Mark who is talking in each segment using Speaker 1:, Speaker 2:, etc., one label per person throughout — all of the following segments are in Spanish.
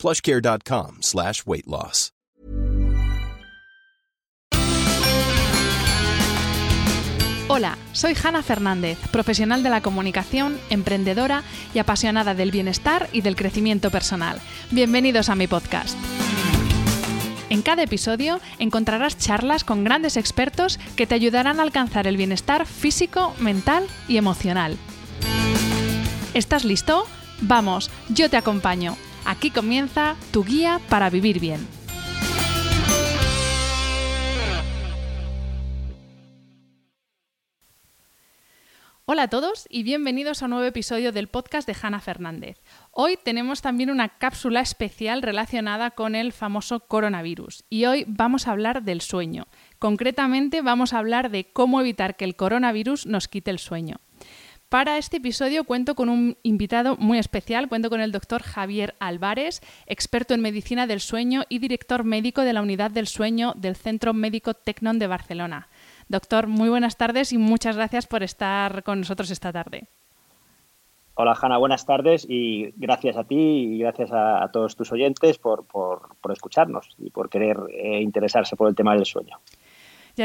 Speaker 1: plushcare.com slash weight loss.
Speaker 2: Hola, soy Hanna Fernández, profesional de la comunicación, emprendedora y apasionada del bienestar y del crecimiento personal. Bienvenidos a mi podcast. En cada episodio encontrarás charlas con grandes expertos que te ayudarán a alcanzar el bienestar físico, mental y emocional. ¿Estás listo? Vamos, yo te acompaño. Aquí comienza tu guía para vivir bien. Hola a todos y bienvenidos a un nuevo episodio del podcast de Hanna Fernández. Hoy tenemos también una cápsula especial relacionada con el famoso coronavirus y hoy vamos a hablar del sueño. Concretamente vamos a hablar de cómo evitar que el coronavirus nos quite el sueño. Para este episodio cuento con un invitado muy especial, cuento con el doctor Javier Álvarez, experto en medicina del sueño y director médico de la unidad del sueño del Centro Médico Tecnon de Barcelona. Doctor, muy buenas tardes y muchas gracias por estar con nosotros esta tarde.
Speaker 3: Hola Hanna, buenas tardes y gracias a ti y gracias a, todos tus oyentes por, escucharnos y por querer eh, interesarse por el tema del sueño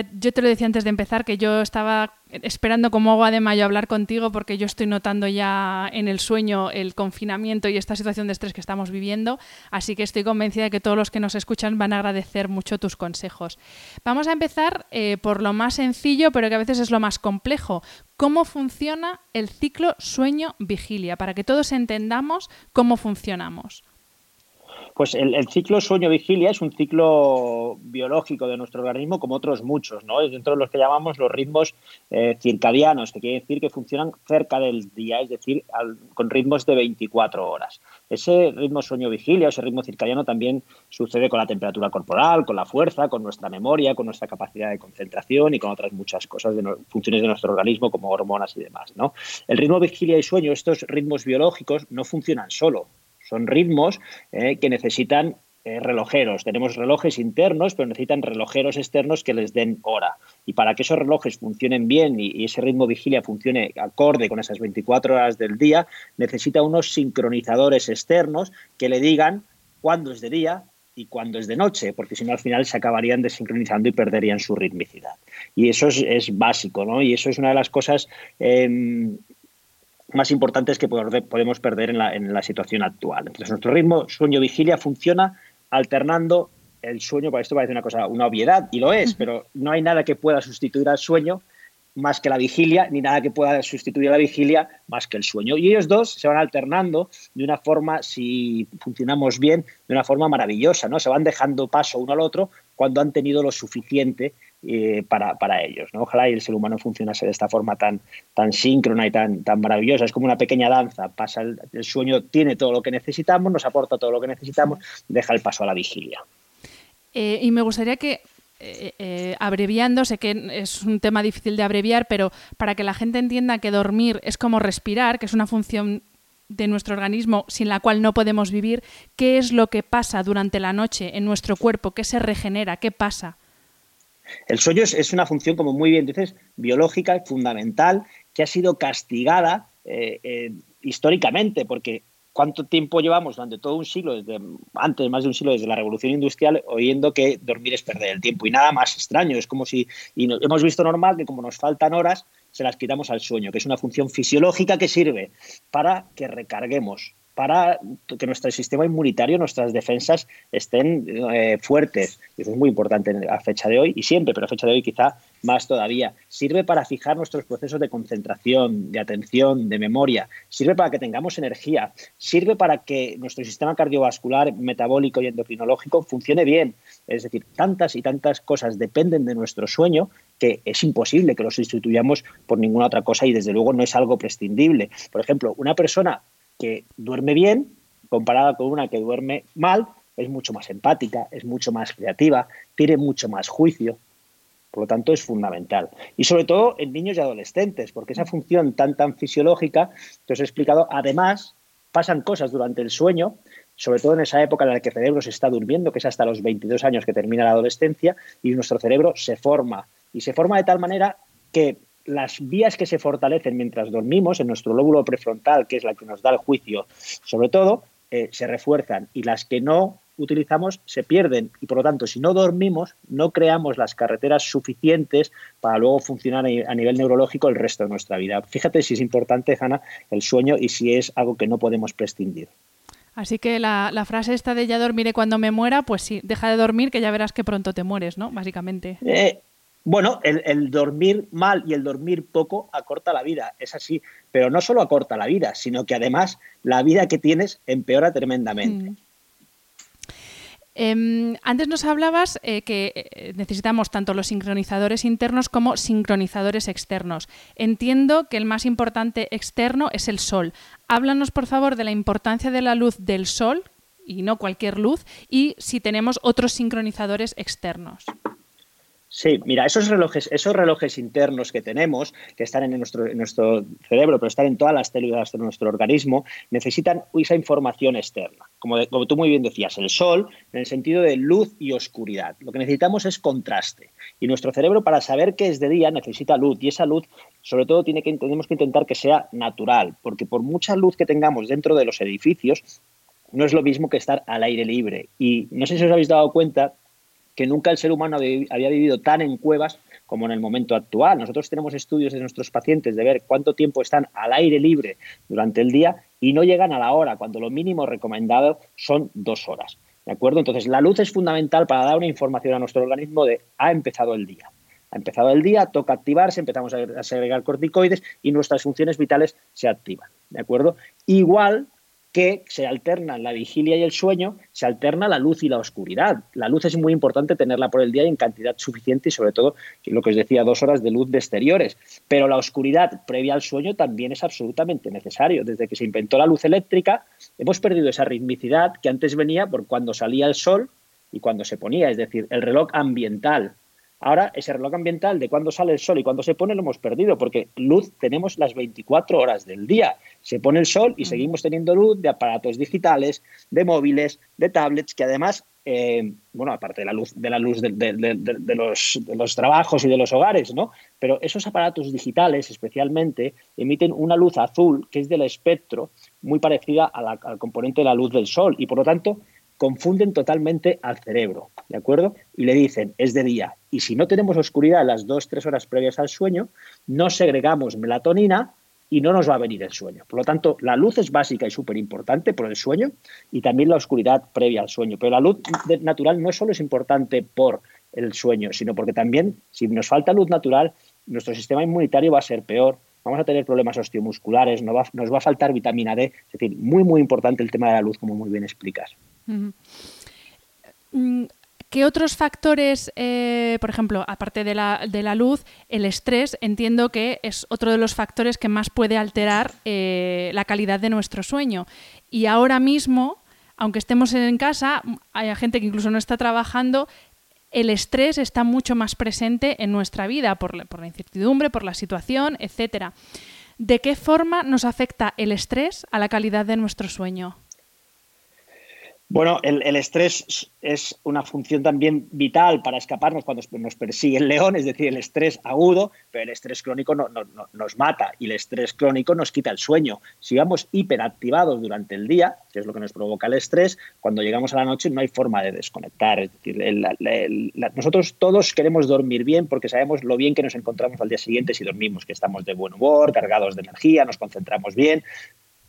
Speaker 2: yo te lo decía antes de empezar que yo estaba esperando como agua de mayo hablar contigo porque yo estoy notando ya en el sueño el confinamiento y esta situación de estrés que estamos viviendo, así que estoy convencida de que todos los que nos escuchan van a agradecer mucho tus consejos. Vamos a empezar eh, por lo más sencillo, pero que a veces es lo más complejo. ¿Cómo funciona el ciclo sueño-vigilia? Para que todos entendamos cómo funcionamos.
Speaker 3: Pues el, ciclo sueño-vigilia es un ciclo biológico de nuestro organismo como otros muchos, ¿no? Es dentro de los que llamamos los ritmos eh, circadianos, que quiere decir que funcionan cerca del día, es decir, con ritmos de 24 horas. Ese ritmo sueño-vigilia, ese ritmo circadiano también sucede con la temperatura corporal, con la fuerza, con nuestra memoria, con nuestra capacidad de concentración y con otras muchas cosas, de funciones de nuestro organismo como hormonas y demás, ¿no? El ritmo vigilia y sueño, estos ritmos biológicos no funcionan solo, son ritmos eh, que necesitan eh, relojeros. Tenemos relojes internos, pero necesitan relojeros externos que les den hora. Y para que esos relojes funcionen bien y, ese ritmo vigilia funcione acorde con esas 24 horas del día, necesita unos sincronizadores externos que le digan cuándo es de día y cuándo es de noche, porque si no al final se acabarían desincronizando y perderían su ritmicidad. Y eso es, básico, ¿no? Y eso es una de las cosas em, más importantes que podemos perder en la, en la situación actual. Entonces, nuestro ritmo sueño-vigilia funciona alternando el sueño, para esto parece una cosa, una obviedad, y lo es, pero no hay nada que pueda sustituir al sueño más que la vigilia, ni nada que pueda sustituir a la vigilia más que el sueño. Y ellos dos se van alternando de una forma, si funcionamos bien, de una forma maravillosa, ¿no? Se van dejando paso uno al otro cuando han tenido lo suficiente eh, para, para, ellos. ¿no? Ojalá el ser humano funcionase de esta forma tan, tan síncrona y tan, tan maravillosa. Es como una pequeña danza. Pasa el, sueño, tiene todo lo que necesitamos, nos aporta todo lo que necesitamos, deja el paso a la vigilia.
Speaker 2: Eh, y me gustaría que eh, abreviando, sé que es un tema difícil de abreviar, pero para que la gente entienda que dormir es como respirar, que es una función de nuestro organismo sin la cual no podemos vivir, ¿qué es lo que pasa durante la noche en nuestro cuerpo? ¿Qué se regenera? ¿Qué pasa?
Speaker 3: El sueño es, una función, como muy bien dices, biológica, fundamental, que ha sido castigada eh, eh, históricamente, porque ¿cuánto tiempo llevamos durante todo un siglo, desde antes, más de un siglo, desde la revolución industrial, oyendo que dormir es perder el tiempo? Y nada más extraño, es como si, y hemos visto normal que como nos faltan horas, se las quitamos al sueño, que es una función fisiológica que sirve para que recarguemos para que nuestro sistema inmunitario, nuestras defensas estén eh, fuertes. Eso es muy importante a fecha de hoy y siempre, pero a fecha de hoy quizá más todavía. Sirve para fijar nuestros procesos de concentración, de atención, de memoria. Sirve para que tengamos energía. Sirve para que nuestro sistema cardiovascular, metabólico y endocrinológico funcione bien. Es decir, tantas y tantas cosas dependen de nuestro sueño que es imposible que lo sustituyamos por ninguna otra cosa y desde luego no es algo prescindible. Por ejemplo, una persona que duerme bien, comparada con una que duerme mal, es mucho más empática, es mucho más creativa, tiene mucho más juicio. Por lo tanto, es fundamental. Y sobre todo en niños y adolescentes, porque esa función tan, tan fisiológica que os he explicado, además, pasan cosas durante el sueño, sobre todo en esa época en la que el cerebro se está durmiendo, que es hasta los 22 años que termina la adolescencia, y nuestro cerebro se forma. Y se forma de tal manera que las vías que se fortalecen mientras dormimos en nuestro lóbulo prefrontal, que es la que nos da el juicio, sobre todo, eh, se refuerzan y las que no utilizamos se pierden y por lo tanto si no dormimos no creamos las carreteras suficientes para luego funcionar a nivel neurológico el resto de nuestra vida. Fíjate si es importante, Hanna, el sueño y si es algo que no podemos prescindir.
Speaker 2: Así que la, frase esta de ya dormiré cuando me muera, pues sí, deja de dormir que ya verás que pronto te mueres, ¿no? Básicamente.
Speaker 3: Eh, bueno, el, dormir mal y el dormir poco acorta la vida, es así, pero no solo acorta la vida, sino que además la vida que tienes empeora tremendamente. Mm.
Speaker 2: Em, antes nos hablabas eh, que eh, necesitamos tanto los sincronizadores internos como sincronizadores externos. Entiendo que el más importante externo es el sol. Háblanos, por favor, de la importancia de la luz del sol, y no cualquier luz, y si tenemos otros sincronizadores externos.
Speaker 3: Sí, mira, esos relojes, esos relojes internos que tenemos, que están en nuestro, cerebro, pero están en todas las células de nuestro organismo, necesitan esa información externa. Como, como, tú muy bien decías, el sol, en el sentido de luz y oscuridad. Lo que necesitamos es contraste. Y nuestro cerebro, para saber qué es de día, necesita luz. Y esa luz, sobre todo, tiene que, tenemos que intentar que sea natural, porque por mucha luz que tengamos dentro de los edificios, no es lo mismo que estar al aire libre. Y no sé si os habéis dado cuenta que nunca el ser humano había vivido tan en cuevas como en el momento actual. Nosotros tenemos estudios de nuestros pacientes de ver cuánto tiempo están al aire libre durante el día y no llegan a la hora, cuando lo mínimo recomendado son dos horas. ¿De acuerdo? Entonces, la luz es fundamental para dar una información a nuestro organismo de ha empezado el día. Ha empezado el día, toca activarse, empezamos a segregar corticoides y nuestras funciones vitales se activan. ¿De acuerdo? Igual que se alternan la vigilia y el sueño, se alterna la luz y la oscuridad. La luz es muy importante tenerla por el día y en cantidad suficiente y sobre todo, lo que os decía, dos horas de luz de exteriores. Pero la oscuridad previa al sueño también es absolutamente necesario. Desde que se inventó la luz eléctrica, hemos perdido esa ritmicidad que antes venía por cuando salía el sol y cuando se ponía, es decir, el reloj ambiental. Ahora, ese reloj ambiental de cuándo sale el sol y cuándo se pone lo hemos perdido, porque luz tenemos las 24 horas del día. Se pone el sol y mm. seguimos teniendo luz de aparatos digitales, de móviles, de tablets, que además, eh, bueno, aparte de la luz de, la luz de, los, trabajos y de los hogares, ¿no? Pero esos aparatos digitales, especialmente, emiten una luz azul que es del espectro, muy parecida al componente de la luz del sol, y por lo tanto confunden totalmente al cerebro, ¿de acuerdo? Y le dicen, es de día. Y si no tenemos oscuridad las dos, tres horas previas al sueño, no segregamos melatonina y no nos va a venir el sueño. Por lo tanto, la luz es básica y súper importante por el sueño y también la oscuridad previa al sueño. Pero la luz natural no solo es importante por el sueño, sino porque también, si nos falta luz natural, nuestro sistema inmunitario va a ser peor, vamos a tener problemas osteomusculares, nos va, nos va a faltar vitamina D. Es decir, muy, muy importante el tema de la luz, como muy bien explicas.
Speaker 2: Mm, ¿Qué otros factores, eh, por ejemplo, aparte de la, luz, el estrés, entiendo que es otro de los factores que más puede alterar eh, la calidad de nuestro sueño? Y ahora mismo, aunque estemos en casa, hay gente que incluso no está trabajando, el estrés está mucho más presente en nuestra vida por la, incertidumbre, por la situación, etc. ¿De qué forma nos afecta el estrés a la calidad de nuestro sueño?
Speaker 3: Bueno, el, estrés es una función también vital para escaparnos cuando nos persigue el león, es decir, el estrés agudo, pero el estrés crónico no, nos mata y el estrés crónico nos quita el sueño. Si vamos hiperactivados durante el día, que es lo que nos provoca el estrés, cuando llegamos a la noche no hay forma de desconectar. Es decir, nosotros todos queremos dormir bien porque sabemos lo bien que nos encontramos al día siguiente si dormimos, que estamos de buen humor, cargados de energía, nos concentramos bien,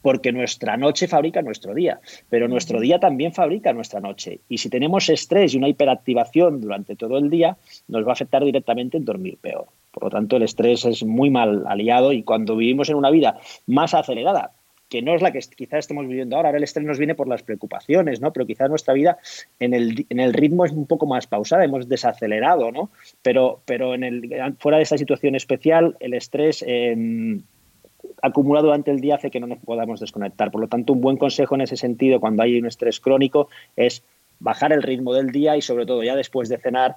Speaker 3: porque nuestra noche fabrica nuestro día, pero nuestro día también fabrica nuestra noche. Y si tenemos estrés y una hiperactivación durante todo el día, nos va a afectar directamente en dormir peor. Por lo tanto, el estrés es muy mal aliado y cuando vivimos en una vida más acelerada, que no es la que quizás estemos viviendo ahora. Ahora el estrés nos viene por las preocupaciones, ¿no? Pero quizás nuestra vida en el, en el ritmo es un poco más pausada, hemos desacelerado, ¿no? Pero, pero en el, fuera de esta situación especial, el estrés eh, acumulado durante el día hace que no nos podamos desconectar. Por lo tanto, un buen consejo en ese sentido, cuando hay un estrés crónico, es bajar el ritmo del día y sobre todo ya después de cenar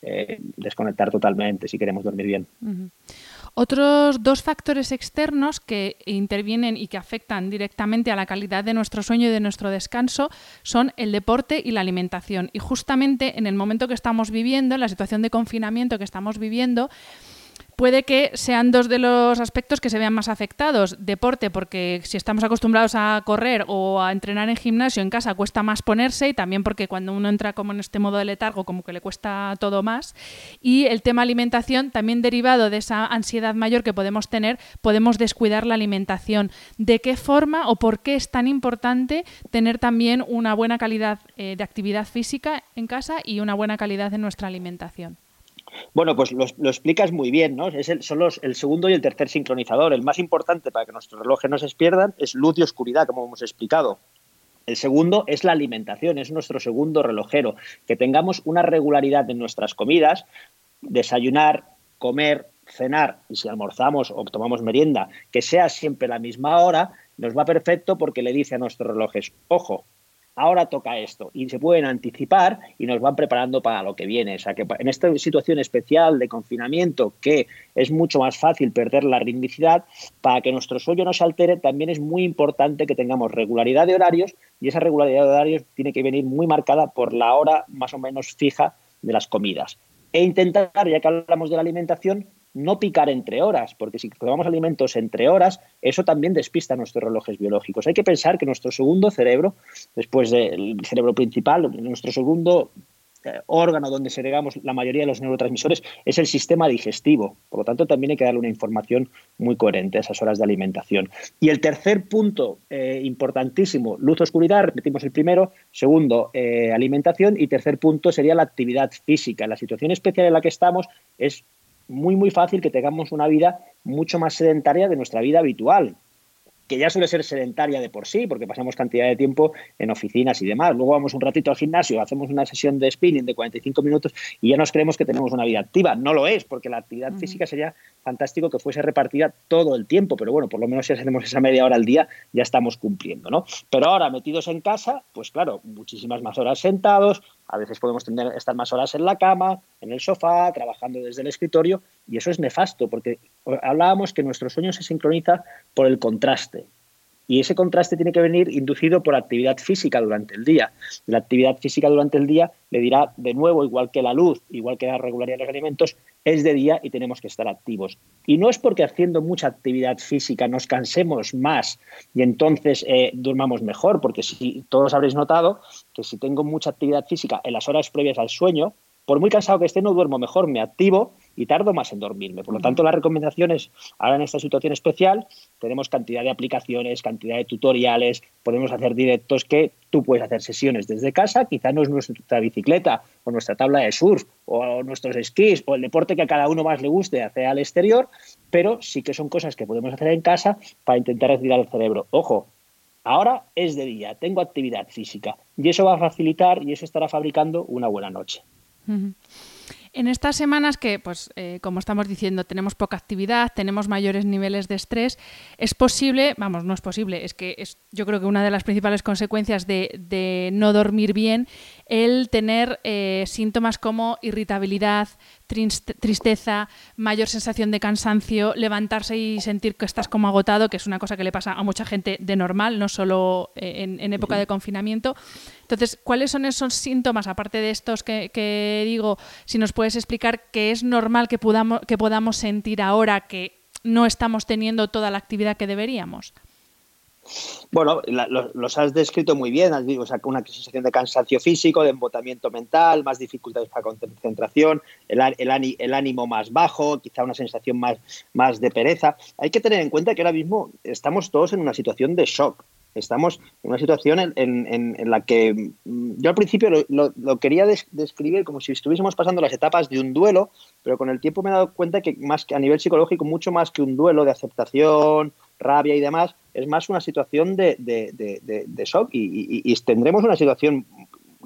Speaker 3: eh, desconectar totalmente si queremos dormir bien.
Speaker 2: Otros dos factores externos que intervienen y que afectan directamente a la calidad de nuestro sueño y de nuestro descanso son el deporte y la alimentación. Y justamente en el momento que estamos viviendo, en la situación de confinamiento que estamos viviendo, puede que sean dos de los aspectos que se vean más afectados. Deporte, porque si estamos acostumbrados a correr o a entrenar en gimnasio en casa cuesta más ponerse y también porque cuando uno entra como en este modo de letargo como que le cuesta todo más. Y el tema alimentación, también derivado de esa ansiedad mayor que podemos tener, podemos descuidar la alimentación. ¿De qué forma o por qué es tan importante tener también una buena calidad eh, de actividad física en casa y una buena calidad en nuestra alimentación?
Speaker 3: Bueno, pues lo, explicas muy bien, ¿no? Es el, son los, el segundo y el tercer sincronizador. El más importante para que nuestros relojes no se pierdan es luz y oscuridad, como hemos explicado. El segundo es la alimentación, es nuestro segundo relojero. Que tengamos una regularidad en nuestras comidas, desayunar, comer, cenar y si almorzamos o tomamos merienda, que sea siempre la misma hora, nos va perfecto porque le dice a nuestros relojes, ojo, ahora toca esto. Y se pueden anticipar y nos van preparando para lo que viene. O sea que en esta situación especial de confinamiento, que es mucho más fácil perder la ritmicidad, para que nuestro sueño no se altere, también es muy importante que tengamos regularidad de horarios y esa regularidad de horarios tiene que venir muy marcada por la hora más o menos fija de las comidas. E intentar, ya que hablamos de la alimentación, no picar entre horas, porque si tomamos alimentos entre horas, eso también despista nuestros relojes biológicos. Hay que pensar que nuestro segundo cerebro, después del cerebro principal, nuestro segundo eh, órgano donde segregamos la mayoría de los neurotransmisores es el sistema digestivo. Por lo tanto, también hay que darle una información muy coherente a esas horas de alimentación. Y el tercer punto eh, importantísimo, luz-oscuridad, repetimos el primero. Segundo, eh, alimentación. Y tercer punto sería la actividad física. La situación especial en la que estamos es muy, muy fácil que tengamos una vida mucho más sedentaria de nuestra vida habitual que ya suele ser sedentaria de por sí, porque pasamos cantidad de tiempo en oficinas y demás. Luego vamos un ratito al gimnasio, hacemos una sesión de spinning de 45 minutos y ya nos creemos que tenemos una vida activa. No lo es, porque la actividad física sería fantástico que fuese repartida todo el tiempo, pero bueno, por lo menos si hacemos esa media hora al día, ya estamos cumpliendo, ¿no? Pero ahora, metidos en casa, pues claro, muchísimas más horas sentados, a veces podemos tener, estar más horas en la cama, en el sofá, trabajando desde el escritorio, y eso es nefasto, porque hablábamos que nuestro sueño se sincroniza por el contraste. Y ese contraste tiene que venir inducido por actividad física durante el día. La actividad física durante el día le dirá de nuevo, igual que la luz, igual que la regularidad de los alimentos, es de día y tenemos que estar activos. Y no es porque haciendo mucha actividad física nos cansemos más y entonces eh, durmamos mejor, porque si todos habréis notado que si tengo mucha actividad física en las horas previas al sueño, por muy cansado que esté, no duermo mejor, me activo y tardo más en dormirme. Por lo tanto, las recomendaciones ahora en esta situación especial, tenemos cantidad de aplicaciones, cantidad de tutoriales, podemos hacer directos que tú puedes hacer sesiones desde casa, quizá no es nuestra bicicleta o nuestra tabla de surf o nuestros esquís o el deporte que a cada uno más le guste hacer al exterior, pero sí que son cosas que podemos hacer en casa para intentar retirar el cerebro. Ojo, Ahora es de día, tengo actividad física y eso va a facilitar y eso estará fabricando una buena noche.
Speaker 2: En estas semanas que, pues, eh, como estamos diciendo, tenemos poca actividad, tenemos mayores niveles de estrés, es posible, vamos, no es posible, es que es, yo creo que una de las principales consecuencias de, no dormir bien, el tener eh, síntomas como irritabilidad, tristeza, mayor sensación de cansancio, levantarse y sentir que estás como agotado, que es una cosa que le pasa a mucha gente de normal, no solo eh, en, época de confinamiento. Entonces, ¿cuáles son esos síntomas, aparte de estos que, digo, si nos puedes explicar qué es normal que podamos, que podamos sentir ahora que no estamos teniendo toda la actividad que deberíamos?
Speaker 3: Bueno, los has descrito muy bien, has dicho, o sea, una sensación de cansancio físico, de embotamiento mental, más dificultades para concentración, el, el, ánimo más bajo, quizá una sensación más, más de pereza. Hay que tener en cuenta que ahora mismo estamos todos en una situación de shock. Estamos en una situación en, la que mm, yo al principio lo, lo, quería describir como si estuviésemos pasando las etapas de un duelo, pero con el tiempo me he dado cuenta que más que a nivel psicológico, mucho más que un duelo de aceptación, rabia y demás, es más una situación de, de, shock y, tendremos una situación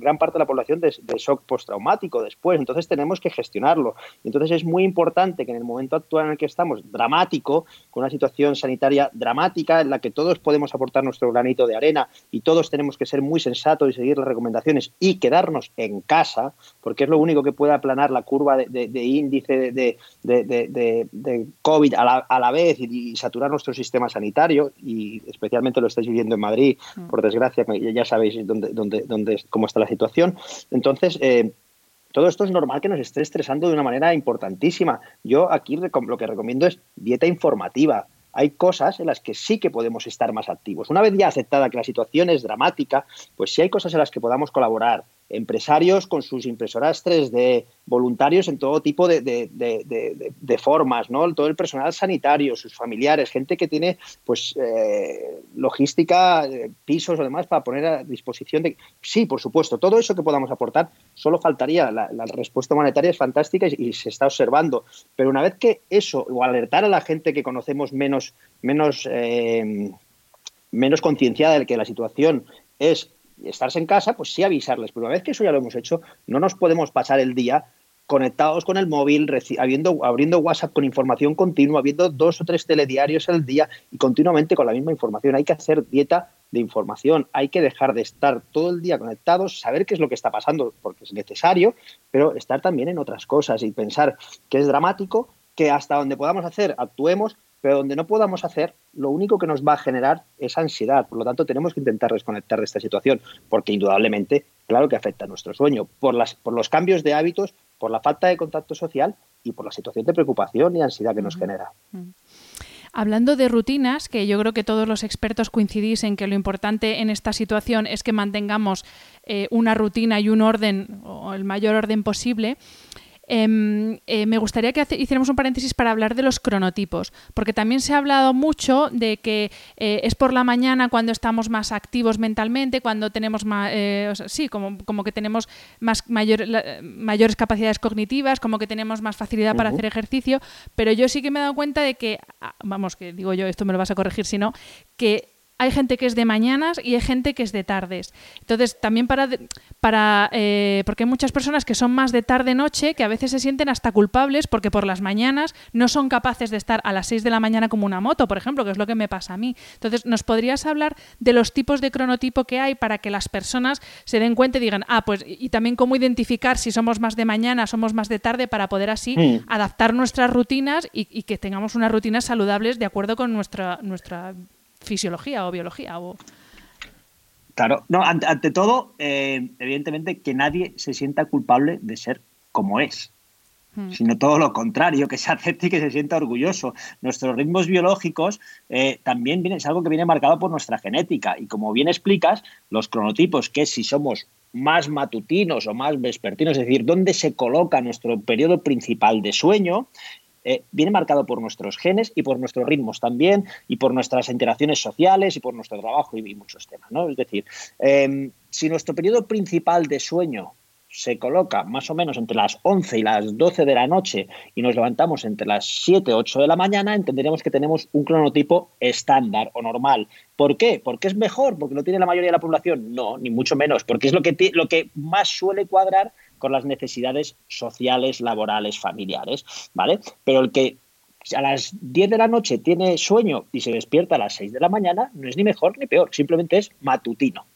Speaker 3: gran parte de la población de, shock postraumático después, entonces tenemos que gestionarlo. Entonces es muy importante que en el momento actual en el que estamos, dramático, con una situación sanitaria dramática en la que todos podemos aportar nuestro granito de arena y todos tenemos que ser muy sensatos y seguir las recomendaciones y quedarnos en casa, porque es lo único que puede aplanar la curva de, índice de, COVID a la, vez y, saturar nuestro sistema sanitario, y especialmente lo estáis viviendo en Madrid, mm. por desgracia, ya sabéis dónde, dónde, dónde, cómo está la situación. Entonces, eh, todo esto es normal que nos esté estresando de una manera importantísima. Yo aquí lo que recomiendo es dieta informativa hay cosas en las que sí que podemos estar más activos. Una vez ya aceptada que la situación es dramática, pues sí hay cosas en las que podamos colaborar. Empresarios con sus impresoras 3D, voluntarios en todo tipo de, formas, ¿no? Todo el personal sanitario, sus familiares, gente que tiene pues eh, logística, eh, pisos o demás para poner a disposición de. Sí, por supuesto, todo eso que podamos aportar, solo faltaría. La, respuesta monetaria es fantástica y, se está observando. Pero una vez que eso, o alertar a la gente que conocemos menos menos, eh, menos, concienciada de que la situación es estarse en casa, pues sí avisarles. Pero una vez que eso ya lo hemos hecho, no nos podemos pasar el día conectados con el móvil, habiendo, abriendo WhatsApp con información continua, viendo dos o tres telediarios al día y continuamente con la misma información. Hay que hacer dieta de información, hay que dejar de estar todo el día conectados, saber qué es lo que está pasando, porque es necesario, pero estar también en otras cosas y pensar que es dramático, que hasta donde podamos hacer actuemos, pero donde no podamos hacer, lo único que nos va a generar es ansiedad. Por lo tanto, tenemos que intentar desconectar de esta situación, porque indudablemente, claro que afecta a nuestro sueño, por, las, por los cambios de hábitos, por la falta de contacto social y por la situación de preocupación y ansiedad que nos genera.
Speaker 2: Hablando de rutinas, que yo creo que todos los expertos coincidís en que lo importante en esta situación es que mantengamos eh, una rutina y un orden, o el mayor orden posible, Em, eh, me gustaría que hiciéramos un paréntesis para hablar de los cronotipos, porque también se ha hablado mucho de que eh, es por la mañana cuando estamos más activos mentalmente, cuando tenemos más, eh, sí, como, como, que tenemos más mayores capacidades cognitivas, como que tenemos más facilidad para hacer ejercicio, pero yo sí que me he dado cuenta de que, ah, vamos, que digo yo, esto me lo vas a corregir si no, que hay gente que es de mañanas y hay gente que es de tardes. Entonces, también para, para eh, porque hay muchas personas que son más de tarde-noche que a veces se sienten hasta culpables porque por las mañanas no son capaces de estar a las 6 de la mañana como una moto, por ejemplo, que es lo que me pasa a mí. Entonces, ¿nos podrías hablar de los tipos de cronotipo que hay para que las personas se den cuenta y digan, ah, pues, y también cómo identificar si somos más de mañana, somos más de tarde, para poder así mm. adaptar nuestras rutinas y, y, que tengamos unas rutinas saludables de acuerdo con nuestra, nuestra fisiología o biología. O...
Speaker 3: Claro, no, ante, todo, eh, evidentemente que nadie se sienta culpable de ser como es, hmm. sino todo lo contrario, que se acepte y que se sienta orgulloso. Nuestros ritmos biológicos eh, también viene, es algo que viene marcado por nuestra genética y como bien explicas, los cronotipos, que si somos más matutinos o más vespertinos, es decir, dónde se coloca nuestro periodo principal de sueño, eh, viene marcado por nuestros genes y por nuestros ritmos también, y por nuestras interacciones sociales y por nuestro trabajo y, muchos temas. ¿no? Es decir, em, si nuestro periodo principal de sueño se coloca más o menos entre las 11 y las 12 de la noche y nos levantamos entre las 7 o 8 de la mañana, entenderemos que tenemos un cronotipo estándar o normal. ¿Por qué? ¿Porque es mejor? ¿Porque lo tiene la mayoría de la población? No, ni mucho menos, porque es lo que, lo que más suele cuadrar con las necesidades sociales, laborales, familiares, ¿vale? Pero el que a las 10 de la noche tiene sueño y se despierta a las 6 de la mañana, no es ni mejor ni peor, simplemente es matutino.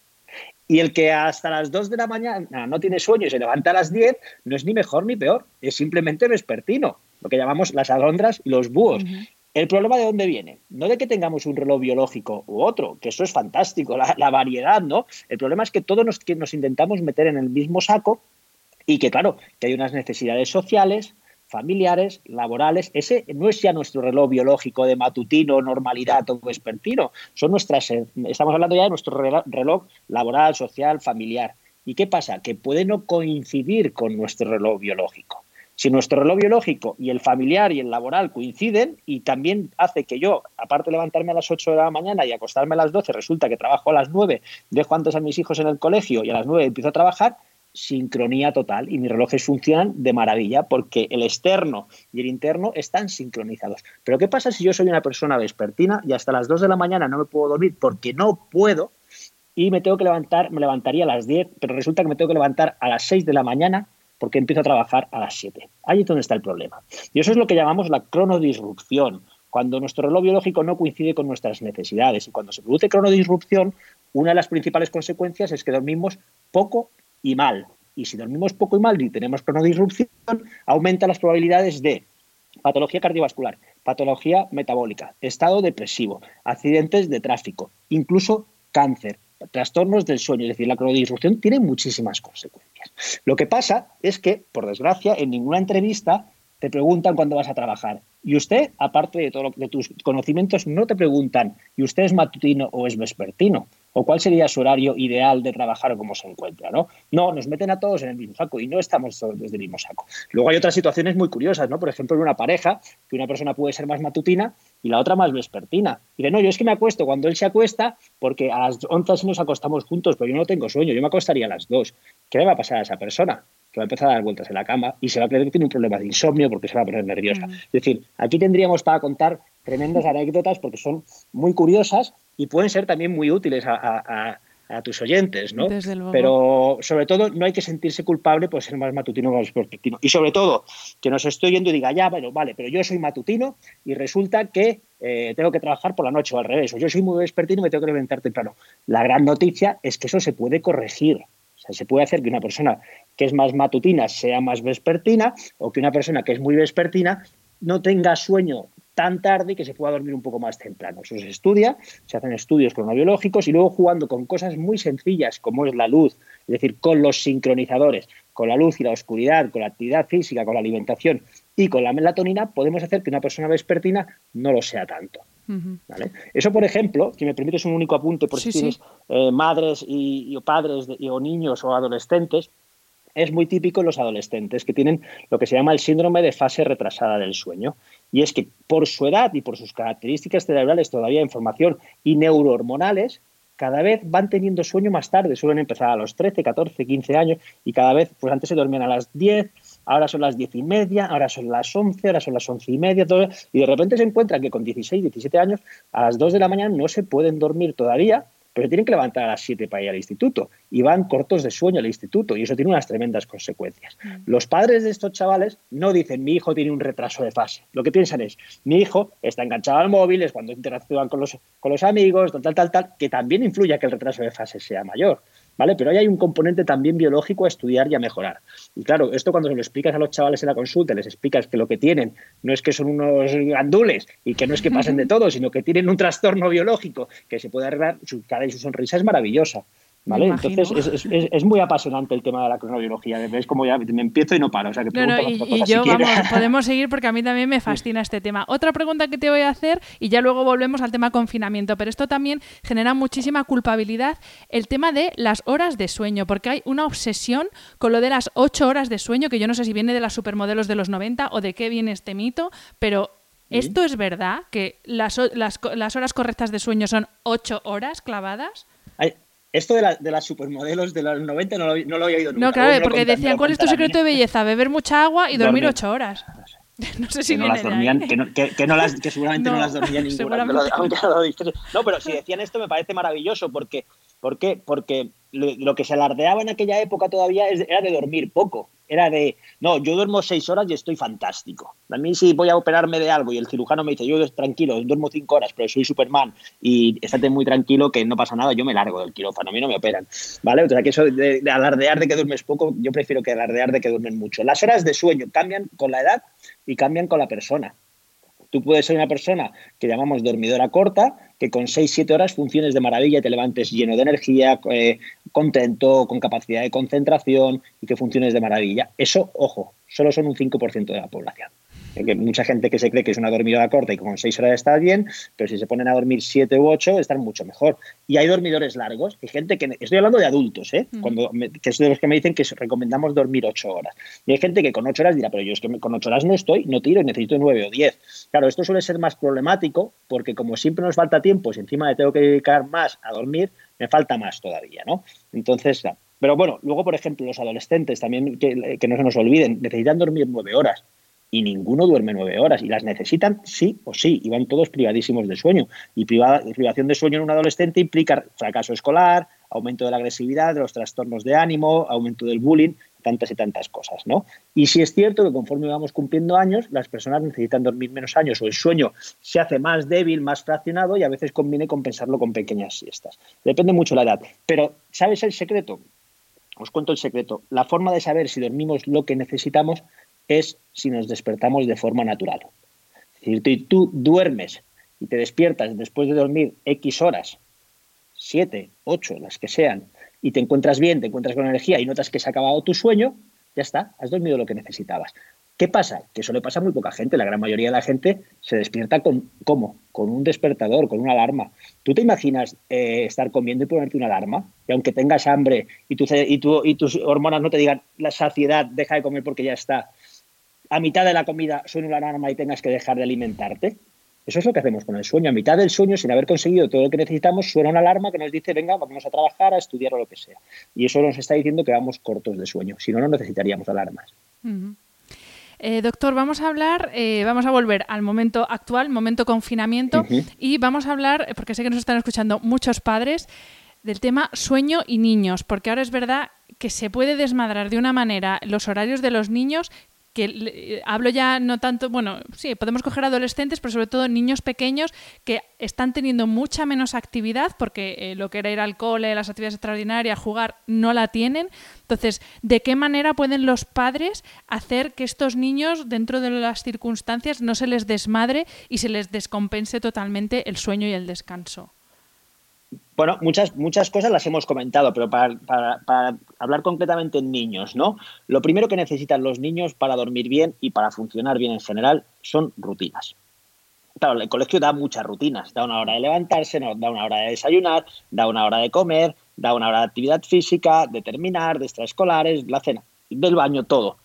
Speaker 3: Y el que hasta las 2 de la mañana no tiene sueño y se levanta a las 10, no es ni mejor ni peor, es simplemente vespertino, lo que llamamos las alondras y los búhos. ¿El problema de dónde viene? No de que tengamos un reloj biológico u otro, que eso es fantástico, la, variedad, ¿no? El problema es que todos nos, que nos intentamos meter en el mismo saco y que, claro, que hay unas necesidades sociales, familiares, laborales. Ese no es ya nuestro reloj biológico de matutino, normalidad o vespertino. Son nuestras, eh, estamos hablando ya de nuestro reloj laboral, social, familiar. ¿Y qué pasa? Que puede no coincidir con nuestro reloj biológico. Si nuestro reloj biológico y el familiar y el laboral coinciden y también hace que yo, aparte de levantarme a las 8 de la mañana y acostarme a las 12, resulta que trabajo a las 9, dejo antes a mis hijos en el colegio y a las 9 empiezo a trabajar, sincronía total y mis relojes funcionan de maravilla porque el externo y el interno están sincronizados. Pero ¿qué pasa si yo soy una persona vespertina y hasta las 2 de la mañana no me puedo dormir porque no puedo? y me tengo que levantar, me levantaría a las 10, pero resulta que me tengo que levantar a las 6 de la mañana porque empiezo a trabajar a las 7. Ahí es donde está el problema. Y eso es lo que llamamos la cronodisrupción, cuando nuestro reloj biológico no coincide con nuestras necesidades. Y cuando se produce cronodisrupción, una de las principales consecuencias es que dormimos poco y mal. Y si dormimos poco y mal y tenemos cronodisrupción, aumenta las probabilidades de patología cardiovascular, patología metabólica, estado depresivo, accidentes de tráfico, incluso cáncer, trastornos del sueño, es decir, la cronodisrupción tiene muchísimas consecuencias. Lo que pasa es que, por desgracia, en ninguna entrevista te preguntan cuándo vas a trabajar. Y usted, aparte de, todo, de tus conocimientos, no te preguntan, ¿y usted es matutino o es vespertino? ¿O cuál sería su horario ideal de trabajar o cómo se encuentra? ¿no? no, nos meten a todos en el mismo saco y no estamos todos desde el mismo saco. Luego hay otras situaciones muy curiosas, ¿no? Por ejemplo, en una pareja, que una persona puede ser más matutina y la otra más vespertina. Y de no, yo es que me acuesto cuando él se acuesta porque a las 11 nos acostamos juntos, pero yo no tengo sueño, yo me acostaría a las 2. ¿Qué le va a pasar a esa persona? Va a empezar a dar vueltas en la cama y se va a creer que tiene un problema de insomnio porque se va a poner nerviosa. Mm. Es decir, aquí tendríamos para contar tremendas anécdotas porque son muy curiosas y pueden ser también muy útiles a, tus oyentes, ¿no? Pero sobre todo no hay que sentirse culpable por ser más matutino o más vespertino. Y sobre todo, que nos estoy yendo y diga, ya, bueno, vale, pero yo soy matutino y resulta que eh, tengo que trabajar por la noche o al revés, o yo soy muy vespertino y me tengo que levantar temprano. La gran noticia es que eso se puede corregir se puede hacer que una persona que es más matutina sea más vespertina o que una persona que es muy vespertina no tenga sueño tan tarde que se pueda dormir un poco más temprano. Eso se estudia, se hacen estudios cronobiológicos y luego jugando con cosas muy sencillas como es la luz, es decir, con los sincronizadores, con la luz y la oscuridad, con la actividad física, con la alimentación y con la melatonina, podemos hacer que una persona vespertina no lo sea tanto. Eso, por ejemplo, si me permites un único apunte, por si tienes eh, madres y, padres o niños o adolescentes, es muy típico en los adolescentes que tienen lo que se llama el síndrome de fase retrasada del sueño. Y es que por su edad y por sus características cerebrales todavía en formación y neurohormonales, cada vez van teniendo sueño más tarde. Suelen empezar a los 13, 14, 15 años y cada vez, pues antes se dormían a las 10, ahora son las diez y media, ahora son las once, ahora son las once y media, todo, y de repente se encuentran que con 16, 17 años, a las 2 de la mañana no se pueden dormir todavía, pero tienen que levantar a las 7 para ir al instituto y van cortos de sueño al instituto y eso tiene unas tremendas consecuencias. Mm. Los padres de estos chavales no dicen mi hijo tiene un retraso de fase, lo que piensan es mi hijo está enganchado al móvil, es cuando interactúan con los, con los amigos, tal, tal, tal, tal, que también influye a que el retraso de fase sea mayor. ¿Vale? Pero ahí hay un componente también biológico a estudiar y a mejorar. Y claro, esto cuando se lo explicas a los chavales en la consulta, les explicas que lo que tienen no es que son unos gandules y que no es que pasen de todo, sino que tienen un trastorno biológico que se puede arreglar, su cara y su sonrisa es maravillosa. ¿Vale? Entonces es, es, es, muy apasionante el tema de la cronobiología. Es como ya me empiezo y no paro. O sea, que
Speaker 2: y, yo, vamos, podemos seguir porque a mí también me fascina este tema. Otra pregunta que te voy a hacer, y ya luego volvemos al tema confinamiento, pero esto también genera muchísima culpabilidad, el tema de las horas de sueño, porque hay una obsesión con lo de las ocho horas de sueño, que yo no sé si viene de las supermodelos de los 90 o de qué viene este mito, pero ¿esto es verdad? ¿Que las, las, las horas correctas de sueño son ocho horas clavadas?
Speaker 3: Esto de, de, las supermodelos de los 90 no lo, no lo había oído nunca.
Speaker 2: No, claro, porque decían, ¿cuál es tu secreto de belleza? Beber mucha agua y dormir, ocho horas. No sé si
Speaker 3: no las dormían, que, no, que, que, no las, que seguramente no, las dormían ninguna. No, pero si decían esto me parece maravilloso porque, ¿por qué? Porque lo, que se alardeaba en aquella época todavía era de dormir poco. Era de, no, yo duermo seis horas y estoy fantástico. A mí si voy a operarme de algo y el cirujano me dice, yo tranquilo, duermo cinco horas, pero soy Superman y estate muy tranquilo que no pasa nada, yo me largo del quirófano, a mí no me operan. ¿Vale? O sea, que eso de, de alardear de que duermes poco, yo prefiero que alardear de que duermen mucho. Las horas de sueño cambian con la edad y cambian con la persona. Tú puedes ser una persona que llamamos dormidora corta, que con 6-7 horas funciones de maravilla, te levantes lleno de energía, eh, contento, con capacidad de concentración y que funciones de maravilla. Eso, ojo, solo son un 5% de la población que mucha gente que se cree que es una dormidora corta y con seis horas está bien, pero si se ponen a dormir siete u ocho están mucho mejor. Y hay dormidores largos, hay gente que, estoy hablando de adultos, ¿eh? Mm. Cuando que es de los que me dicen que recomendamos dormir ocho horas. Y hay gente que con ocho horas dirá, pero yo es que con ocho horas no estoy, no tiro, necesito nueve o diez. Claro, esto suele ser más problemático porque como siempre nos falta tiempo, si encima le tengo que dedicar más a dormir, me falta más todavía, ¿no? Entonces, pero bueno, luego, por ejemplo, los adolescentes también, que, que no se nos olviden, necesitan dormir nueve horas y ninguno duerme nueve horas y las necesitan sí o sí y van todos privadísimos de sueño. Y privación de sueño en un adolescente implica fracaso escolar, aumento de la agresividad, de los trastornos de ánimo, aumento del bullying, tantas y tantas cosas, ¿no? Y si es cierto que conforme vamos cumpliendo años, las personas necesitan dormir menos años o el sueño se hace más débil, más fraccionado y a veces conviene compensarlo con pequeñas siestas. Depende mucho la edad. Pero, ¿sabes el secreto? Os cuento el secreto. La forma de saber si dormimos lo que necesitamos es si nos despertamos de forma natural. Es decir, tú duermes y te despiertas después de dormir X horas, 7, 8, las que sean, y te encuentras bien, te encuentras con energía y notas que se ha acabado tu sueño, ya está, has dormido lo que necesitabas. ¿Qué pasa? Que eso le pasa a muy poca gente. La gran mayoría de la gente se despierta con, ¿cómo? Con un despertador, con una alarma. ¿Tú te imaginas eh, estar comiendo y ponerte una alarma? Y aunque tengas hambre y, y, y tus hormonas no te digan la saciedad, deja de comer porque ya está, a mitad de la comida suena una alarma y tengas que dejar de alimentarte. Eso es lo que hacemos con el sueño. A mitad del sueño, sin haber conseguido todo lo que necesitamos, suena una alarma que nos dice, venga, vamos a trabajar, a estudiar o lo que sea. Y eso nos está diciendo que vamos cortos de sueño. Si no, no necesitaríamos alarmas.
Speaker 2: Eh, doctor, vamos a hablar, eh, vamos a volver al momento actual, momento confinamiento, y vamos a hablar, porque sé que nos están escuchando muchos padres, del tema sueño y niños, porque ahora es verdad que se puede desmadrar de una manera los horarios de los niños que eh, hablo ya no tanto, bueno, sí, podemos coger adolescentes, pero sobre todo niños pequeños que están teniendo mucha menos actividad porque eh, lo que era ir al cole, las actividades extraordinarias, jugar, no la tienen. Entonces, ¿de qué manera pueden los padres hacer que estos niños, dentro de las circunstancias, no se les desmadre y se les descompense totalmente el sueño y el descanso?
Speaker 3: Bueno, muchas, muchas cosas las hemos comentado, pero para, hablar concretamente en niños, ¿no? Lo primero que necesitan los niños para dormir bien y para funcionar bien en general son rutinas. Claro, el colegio da muchas rutinas, da una hora de levantarse, da una hora de desayunar, da una hora de comer, da una hora de actividad física, de terminar, de extraescolares, la cena, del baño, todo.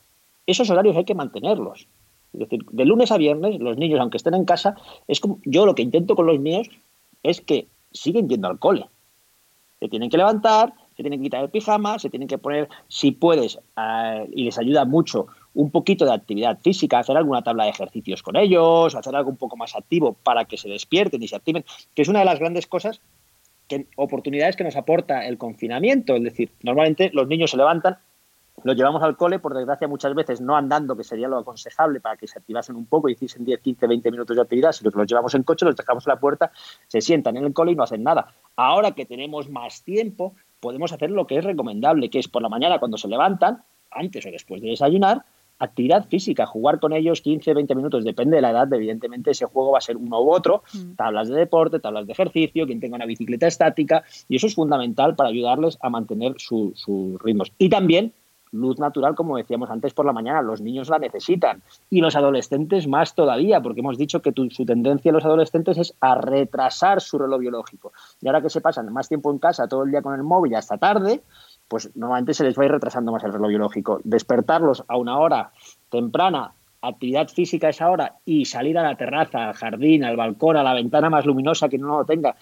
Speaker 3: Esos horarios hay que mantenerlos. Es decir, de lunes a viernes, los niños, aunque estén en casa, es como yo lo que intento con los míos es que siguen yendo al cole. Se tienen que levantar, se tienen que quitar el pijama, se tienen que poner, si puedes, y les ayuda mucho, un poquito de actividad física, hacer alguna tabla de ejercicios con ellos, hacer algo un poco más activo para que se despierten y se activen, que es una de las grandes cosas, que, oportunidades que nos aporta el confinamiento. Es decir, normalmente los niños se levantan los llevamos al cole, por desgracia, muchas veces no andando, que sería lo aconsejable para que se activasen un poco y hiciesen 10, 15, 20 minutos de actividad, sino que los llevamos en coche, los dejamos en la puerta, se sientan en el cole y no hacen nada. Ahora que tenemos más tiempo, podemos hacer lo que es recomendable, que es por la mañana cuando se levantan, antes o después de desayunar, actividad física, jugar con ellos 15, 20 minutos, depende de la edad, evidentemente ese juego va a ser uno u otro, mm. tablas de deporte, tablas de ejercicio, quien tenga una bicicleta estática, y eso es fundamental para ayudarles a mantener sus ritmos. Y también luz natural, como decíamos antes por la mañana, los niños la necesitan y los adolescentes más todavía, porque hemos dicho que su tendencia en los adolescentes es a retrasar su reloj biológico. Y ahora que se pasan más tiempo en casa, todo el día con el móvil hasta tarde, pues normalmente se les va a ir retrasando más el reloj biológico. Despertarlos a una hora temprana actividad física a esa hora y salir a la terraza, al jardín, al balcón, a la ventana más luminosa que no lo tenga,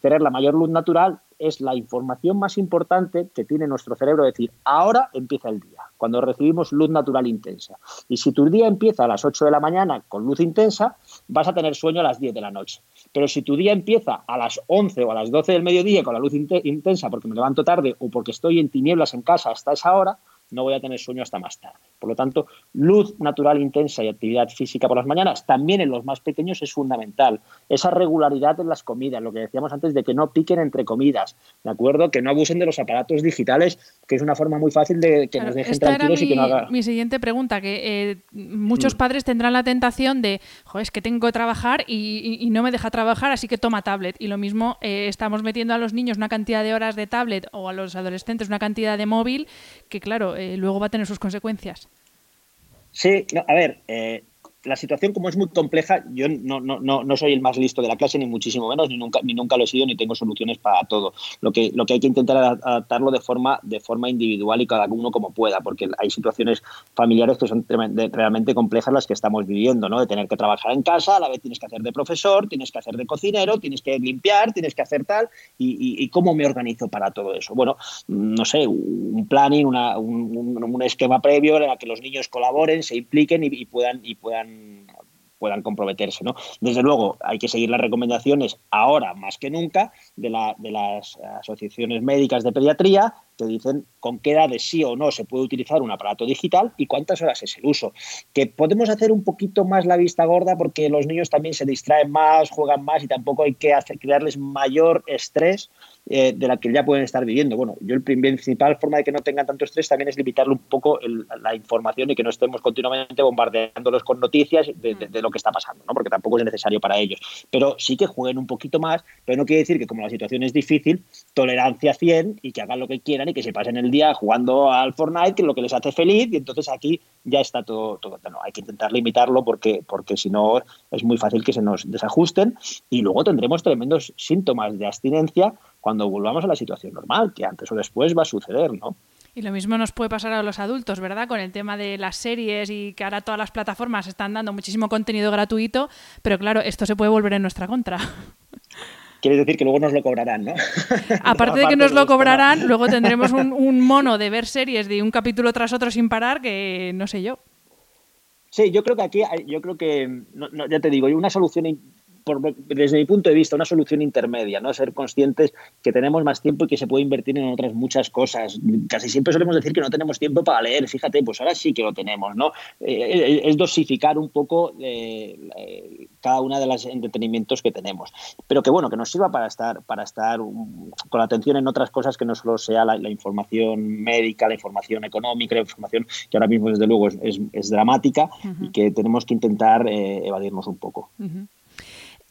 Speaker 3: tener la mayor luz natural, es la información más importante que tiene nuestro cerebro, decir, ahora empieza el día, cuando recibimos luz natural intensa. Y si tu día empieza a las 8 de la mañana con luz intensa, vas a tener sueño a las 10 de la noche. Pero si tu día empieza a las 11 o a las 12 del mediodía con la luz intensa porque me levanto tarde o porque estoy en tinieblas en casa hasta esa hora, no voy a tener sueño hasta más tarde. Por lo tanto, luz natural intensa y actividad física por las mañanas, también en los más pequeños es fundamental. Esa regularidad en las comidas, lo que decíamos antes de que no piquen entre comidas, ¿de acuerdo? Que no abusen de los aparatos digitales, que es una forma muy fácil de que nos dejen tranquilos y que no haga...
Speaker 2: Mi siguiente pregunta, que eh, muchos mm. padres tendrán la tentación de, joder, es que tengo que trabajar y, no me deja trabajar, así que toma tablet. Y lo mismo, eh, estamos metiendo a los niños una cantidad de horas de tablet o a los adolescentes una cantidad de móvil que, claro, eh, luego va a tener sus consecuencias.
Speaker 3: Sí, a ver, eh, la situación como es muy compleja, yo no, no, no, no, soy el más listo de la clase, ni muchísimo menos, ni nunca, ni nunca lo he sido, ni tengo soluciones para todo. Lo que, lo que hay que intentar adaptarlo de forma, de forma individual y cada uno como pueda, porque hay situaciones familiares que son realmente complejas las que estamos viviendo, ¿no? De tener que trabajar en casa, a la vez tienes que hacer de profesor, tienes que hacer de cocinero, tienes que limpiar, tienes que hacer tal, y, cómo me organizo para todo eso. Bueno, no sé, un planning, una, un, un, esquema previo en el que los niños colaboren, se impliquen y puedan, y puedan puedan comprometerse. ¿no? Desde luego, hay que seguir las recomendaciones ahora más que nunca de, la, de las asociaciones médicas de pediatría que dicen con qué edades sí o no se puede utilizar un aparato digital y cuántas horas es el uso. Que podemos hacer un poquito más la vista gorda porque los niños también se distraen más, juegan más y tampoco hay que crearles mayor estrés eh, de la que ya pueden estar viviendo. Bueno, yo el principal forma de que no tengan tanto estrés también es limitarle un poco la información y que no estemos continuamente bombardeándolos con noticias de, lo que está pasando, ¿no? porque tampoco es necesario para ellos. Pero sí que jueguen un poquito más, pero no quiere decir que como la situación es difícil, tolerancia 100 y que hagan lo que quieran y que se pasen el día jugando al Fortnite, que es lo que les hace feliz, y entonces aquí ya está todo, todo no, hay que intentar limitarlo porque, porque si no es muy fácil que se nos desajusten y luego tendremos tremendos síntomas de abstinencia cuando volvamos a la situación normal, que antes o después va a suceder, ¿no?
Speaker 2: Y lo mismo nos puede pasar a los adultos, ¿verdad? Con el tema de las series y que ahora todas las plataformas están dando muchísimo contenido gratuito, pero claro, esto se puede volver en nuestra contra.
Speaker 3: Quiere decir que luego nos lo cobrarán, ¿no?
Speaker 2: Aparte de que nos lo cobrarán, luego tendremos un, mono de ver series de un capítulo tras otro sin parar que no sé yo.
Speaker 3: Sí, yo creo que aquí, yo creo que, ya te digo, hay una solución desde mi punto de vista, una solución intermedia, ¿no? Ser conscientes que tenemos más tiempo y que se puede invertir en otras muchas cosas. Casi siempre solemos decir que no tenemos tiempo para leer, fíjate, pues ahora sí que lo tenemos, ¿no? Eh, es dosificar un poco eh, eh, cada una de los entretenimientos que tenemos. Pero que bueno, que nos sirva para estar, para estar con atención en otras cosas que no solo sea la, información médica, la información económica, la información que ahora mismo desde luego es, dramática y que tenemos que intentar evadirnos un poco.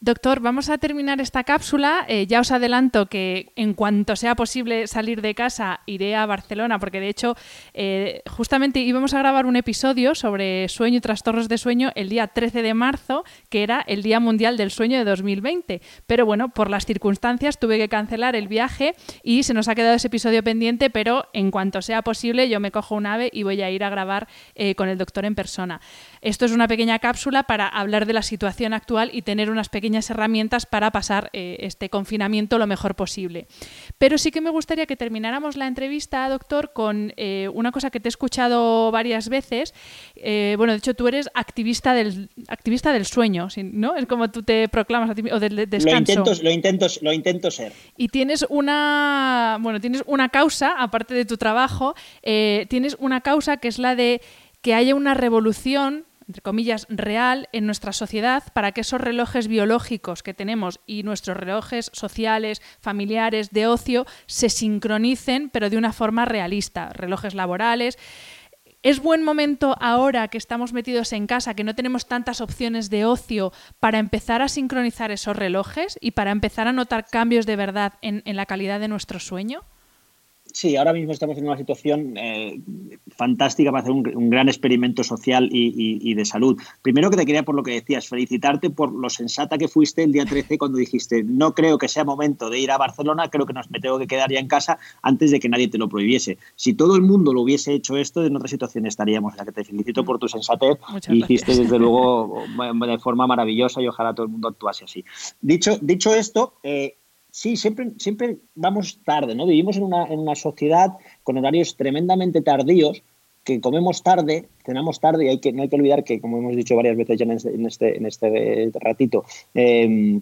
Speaker 2: Doctor, vamos a terminar esta cápsula. Eh, ya os adelanto que en cuanto sea posible salir de casa, iré a Barcelona, porque de hecho, eh, justamente íbamos a grabar un episodio sobre sueño y trastornos de sueño el día 13 de marzo, que era el Día Mundial del Sueño de 2020. Pero bueno, por las circunstancias tuve que cancelar el viaje y se nos ha quedado ese episodio pendiente, pero en cuanto sea posible, yo me cojo un ave y voy a ir a grabar eh, con el doctor en persona. Esto es una pequeña cápsula para hablar de la situación actual y tener unas pequeñas herramientas para pasar eh, este confinamiento lo mejor posible. Pero sí que me gustaría que termináramos la entrevista, doctor, con eh, una cosa que te he escuchado varias veces. Eh, bueno, de hecho, tú eres activista del, activista del sueño, ¿no? Es como tú te proclamas a ti, o del descanso.
Speaker 3: Lo intento, lo intento, ser.
Speaker 2: Y tienes una, bueno, tienes una causa, aparte de tu trabajo, tienes una causa que es la de que haya una revolución entre comillas, real en nuestra sociedad para que esos relojes biológicos que tenemos y nuestros relojes sociales, familiares, de ocio, se sincronicen, pero de una forma realista. Relojes laborales. ¿Es buen momento ahora que estamos metidos en casa, que no tenemos tantas opciones de ocio, para empezar a sincronizar esos relojes y para empezar a notar cambios de verdad en, en la calidad de nuestro sueño?
Speaker 3: Sí, ahora mismo estamos en una situación eh, fantástica para hacer un, gran experimento social y, de salud. Primero que te quería, por lo que decías, felicitarte por lo sensata que fuiste el día 13 cuando dijiste, no creo que sea momento de ir a Barcelona, creo que nos, me tengo que quedar ya en casa antes de que nadie te lo prohibiese. Si todo el mundo lo hubiese hecho esto, en otra situación estaríamos. O sea, que te felicito por tu sensatez y hiciste desde luego de forma maravillosa y ojalá todo el mundo actuase así. Dicho, dicho esto, eh, Sí, siempre, siempre vamos tarde, ¿no? Vivimos en una, en una sociedad con horarios tremendamente tardíos, que comemos tarde, cenamos tarde y hay que, no hay que olvidar que, como hemos dicho varias veces ya en este, en este, este ratito, eh,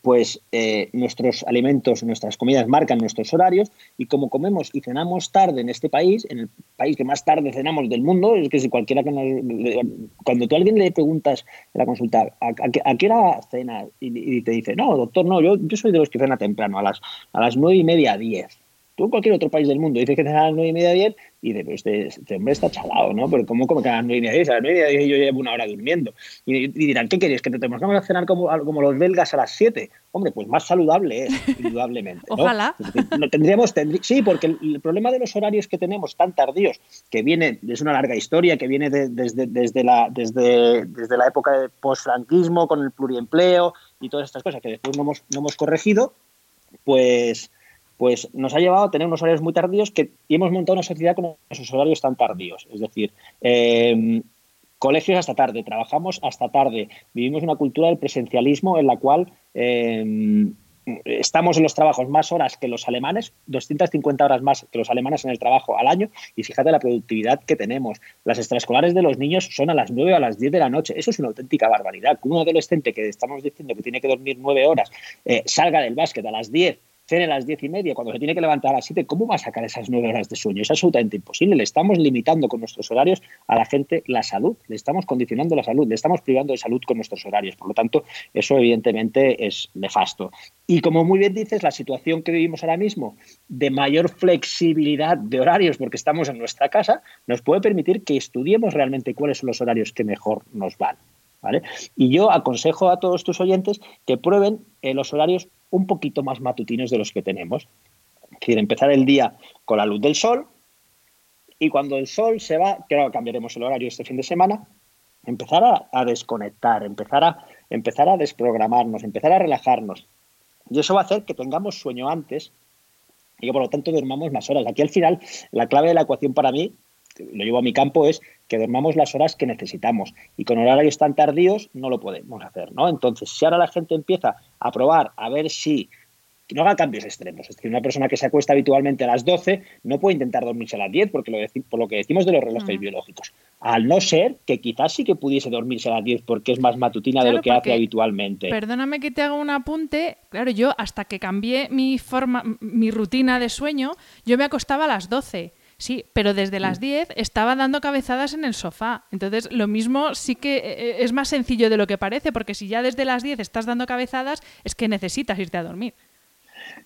Speaker 3: pues eh, nuestros alimentos, nuestras comidas marcan nuestros horarios y como comemos y cenamos tarde en este país, en el país que más tarde cenamos del mundo, es que si cualquiera que nos, cuando tú a alguien le preguntas en la consulta ¿a, qué hora cena? Y, te dice, no, doctor, no, yo, yo soy de los que cena temprano, a las, a las nueve y media, diez tú en cualquier otro país del mundo dices que cenas a las 9 y media 10 y de, pues este, este, hombre está chalado, ¿no? Pero ¿cómo, como que a las 9 y media 10? A las 9 y media 10 yo llevo una hora durmiendo. Y, dirán, ¿qué queréis? ¿Que te tenemos que cenar como, como los belgas a las 7? Hombre, pues más saludable es, indudablemente.
Speaker 2: Ojalá.
Speaker 3: ¿no? tendríamos, sí, porque el, problema de los horarios que tenemos tan tardíos, que viene, es una larga historia, que viene desde, desde, la, desde, desde la época del post-franquismo con el pluriempleo y todas estas cosas que después no hemos, no hemos corregido, pues pues nos ha llevado a tener unos horarios muy tardíos que, y hemos montado una sociedad con esos horarios tan tardíos. Es decir, eh, colegios hasta tarde, trabajamos hasta tarde, vivimos una cultura del presencialismo en la cual eh, estamos en los trabajos más horas que los alemanes, 250 horas más que los alemanes en el trabajo al año, y fíjate la productividad que tenemos. Las extraescolares de los niños son a las 9 o a las 10 de la noche. Eso es una auténtica barbaridad. Un adolescente que estamos diciendo que tiene que dormir 9 horas, eh, salga del básquet a las 10 cene a las diez y media, cuando se tiene que levantar a las siete, ¿cómo va a sacar esas nueve horas de sueño? Es absolutamente imposible. Le estamos limitando con nuestros horarios a la gente la salud, le estamos condicionando la salud, le estamos privando de salud con nuestros horarios. Por lo tanto, eso evidentemente es nefasto. Y como muy bien dices, la situación que vivimos ahora mismo de mayor flexibilidad de horarios, porque estamos en nuestra casa, nos puede permitir que estudiemos realmente cuáles son los horarios que mejor nos van. ¿Vale? Y yo aconsejo a todos tus oyentes que prueben eh, los horarios un poquito más matutinos de los que tenemos. Es decir, empezar el día con la luz del sol y cuando el sol se va, que ahora cambiaremos el horario este fin de semana, empezar a, desconectar, empezar a, empezar a desprogramarnos, empezar a relajarnos. Y eso va a hacer que tengamos sueño antes y que por lo tanto dormamos más horas. Aquí al final la clave de la ecuación para mí, lo llevo a mi campo, es que dormamos las horas que necesitamos. Y con horarios tan tardíos no lo podemos hacer, ¿no? Entonces, si ahora la gente empieza a probar a ver si no haga cambios extremos. Es decir, una persona que se acuesta habitualmente a las 12 no puede intentar dormirse a las 10 porque lo por lo que decimos de los relojes biológicos. Al no ser que quizás sí que pudiese dormirse a las 10 porque es más matutina de lo que hace habitualmente.
Speaker 2: Perdóname que te haga un apunte. Claro, yo hasta que cambié mi forma, mi rutina de sueño, yo me acostaba a las 12. Sí, pero desde las 10 mm. estaba dando cabezadas en el sofá. Entonces, lo mismo sí que eh, eh, es más sencillo de lo que parece, porque si ya desde las 10 estás dando cabezadas, es que necesitas irte a dormir.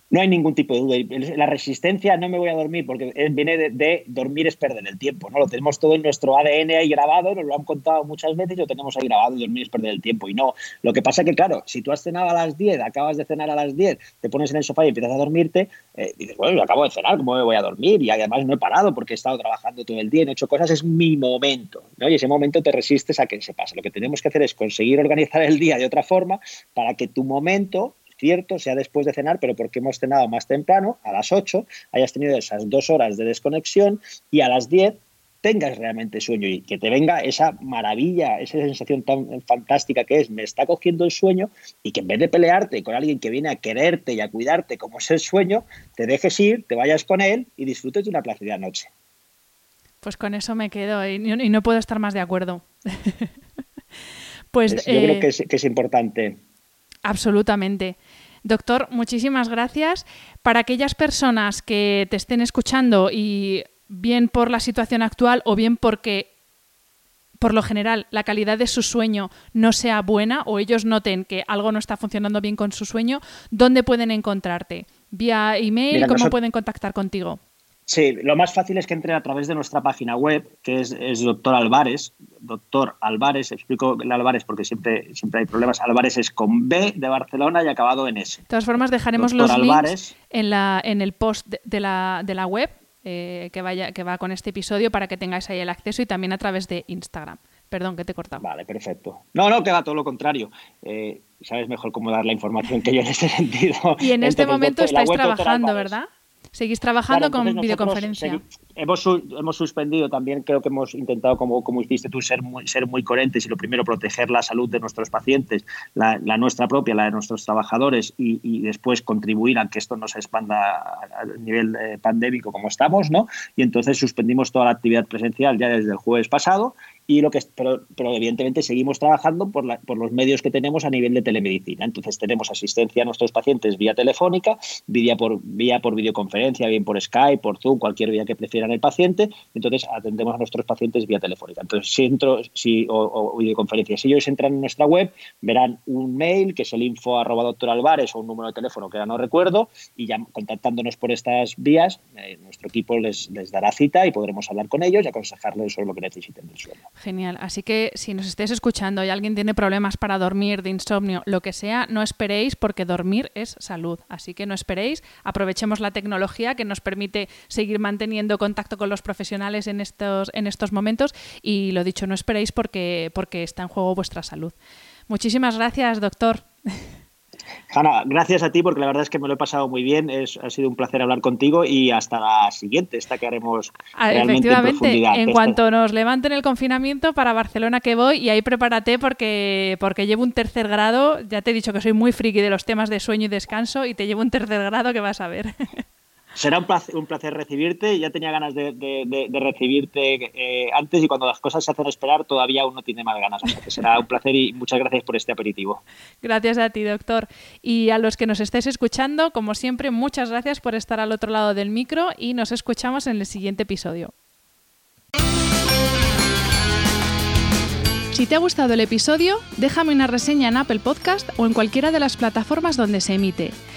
Speaker 3: No hay ningún tipo de duda. La resistencia, no me voy a dormir, porque viene de, dormir es perder el tiempo. ¿no? Lo tenemos todo en nuestro ADN ahí grabado, nos lo han contado muchas veces y lo tenemos ahí grabado, dormir es perder el tiempo. Y no, lo que pasa es que, claro, si tú has cenado a las 10, acabas de cenar a las 10, te pones en el sofá y empiezas a dormirte, eh, dices, bueno, yo acabo de cenar, ¿cómo me voy a dormir? Y además no he parado porque he estado trabajando todo el día, he hecho cosas, es mi momento. ¿no? Y ese momento te resistes a que se pase. Lo que tenemos que hacer es conseguir organizar el día de otra forma para que tu momento cierto, sea después de cenar, pero porque hemos cenado más temprano, a las 8, hayas tenido esas dos horas de desconexión y a las 10 tengas realmente sueño y que te venga esa maravilla, esa sensación tan fantástica que es, me está cogiendo el sueño y que en vez de pelearte con alguien que viene a quererte y a cuidarte como es el sueño, te dejes ir, te vayas con él y disfrutes de una placida noche.
Speaker 2: Pues con eso me quedo y, no puedo estar más de acuerdo.
Speaker 3: pues, yo creo eh, que es importante.
Speaker 2: Absolutamente. Doctor, muchísimas gracias. Para aquellas personas que te estén escuchando y bien por la situación actual o bien porque por lo general la calidad de su sueño no sea buena o ellos noten que algo no está funcionando bien con su sueño, ¿dónde pueden encontrarte? ¿Vía email? ¿Cómo pueden contactar contigo?
Speaker 3: Sí, lo más fácil es que entren a través de nuestra página web, que es, Doctor Álvarez. Doctor Álvarez, explico el Álvarez porque siempre, siempre hay problemas. Álvarez es con B de Barcelona y acabado en S.
Speaker 2: De todas formas, dejaremos los links en, la, en el post de, la, de la web eh, que, vaya, que va con este episodio para que tengáis ahí el acceso y también a través de Instagram. Perdón, que te he cortado.
Speaker 3: Vale, perfecto. No, no, queda todo lo contrario. Eh, sabes mejor cómo dar la información que yo en este sentido.
Speaker 2: Y en este momento estáis trabajando, ¿verdad? Seguís trabajando con videoconferencia.
Speaker 3: hemos, hemos suspendido también, creo que hemos intentado, como, como hiciste tú, ser muy, ser muy coherentes y lo primero, proteger la salud de nuestros pacientes, la, nuestra propia, la de nuestros trabajadores y, después contribuir a que esto no se expanda a, nivel eh, pandémico como estamos, ¿no? Y entonces suspendimos toda la actividad presencial ya desde el jueves pasado y lo que pero, pero evidentemente seguimos trabajando por, la, por los medios que tenemos a nivel de telemedicina. Entonces tenemos asistencia a nuestros pacientes vía telefónica, vía por, vía por videoconferencia, bien por Skype, por Zoom, cualquier vía que prefieran el paciente. Entonces atendemos a nuestros pacientes vía telefónica. Entonces, si entro, si, o, videoconferencia, si ellos entran en nuestra web, verán un mail que es el info arroba doctor Alvarez o un número de teléfono que ya no recuerdo y ya contactándonos por estas vías, eh, nuestro equipo les, les dará cita y podremos hablar con ellos y aconsejarles sobre lo que necesiten del sueño.
Speaker 2: Genial. Así que si nos estés escuchando y alguien tiene problemas para dormir, de insomnio, lo que sea, no esperéis porque dormir es salud. Así que no esperéis, aprovechemos la tecnología que nos permite seguir manteniendo contacto con los profesionales en estos, en estos momentos y lo dicho, no esperéis porque, porque está en juego vuestra salud. Muchísimas gracias, doctor.
Speaker 3: Hanna, gracias a ti porque la verdad es que me lo he pasado muy bien. Es, ha sido un placer hablar contigo y hasta la siguiente, esta que haremos ah, realmente Efectivamente,
Speaker 2: en, cuanto nos levanten el confinamiento para Barcelona que voy y ahí prepárate porque, porque llevo un tercer grado. Ya te he dicho que soy muy friki de los temas de sueño y descanso y te llevo un tercer grado que vas a ver.
Speaker 3: Será un placer, recibirte. Ya tenía ganas de, recibirte eh, antes y cuando las cosas se hacen esperar todavía uno tiene más ganas. será un placer y muchas gracias por este aperitivo.
Speaker 2: Gracias a ti, doctor. Y a los que nos estéis escuchando, como siempre, muchas gracias por estar al otro lado del micro y nos escuchamos en el siguiente episodio. Si te ha gustado el episodio, déjame una reseña en Apple Podcast o en cualquiera de las plataformas donde se emite.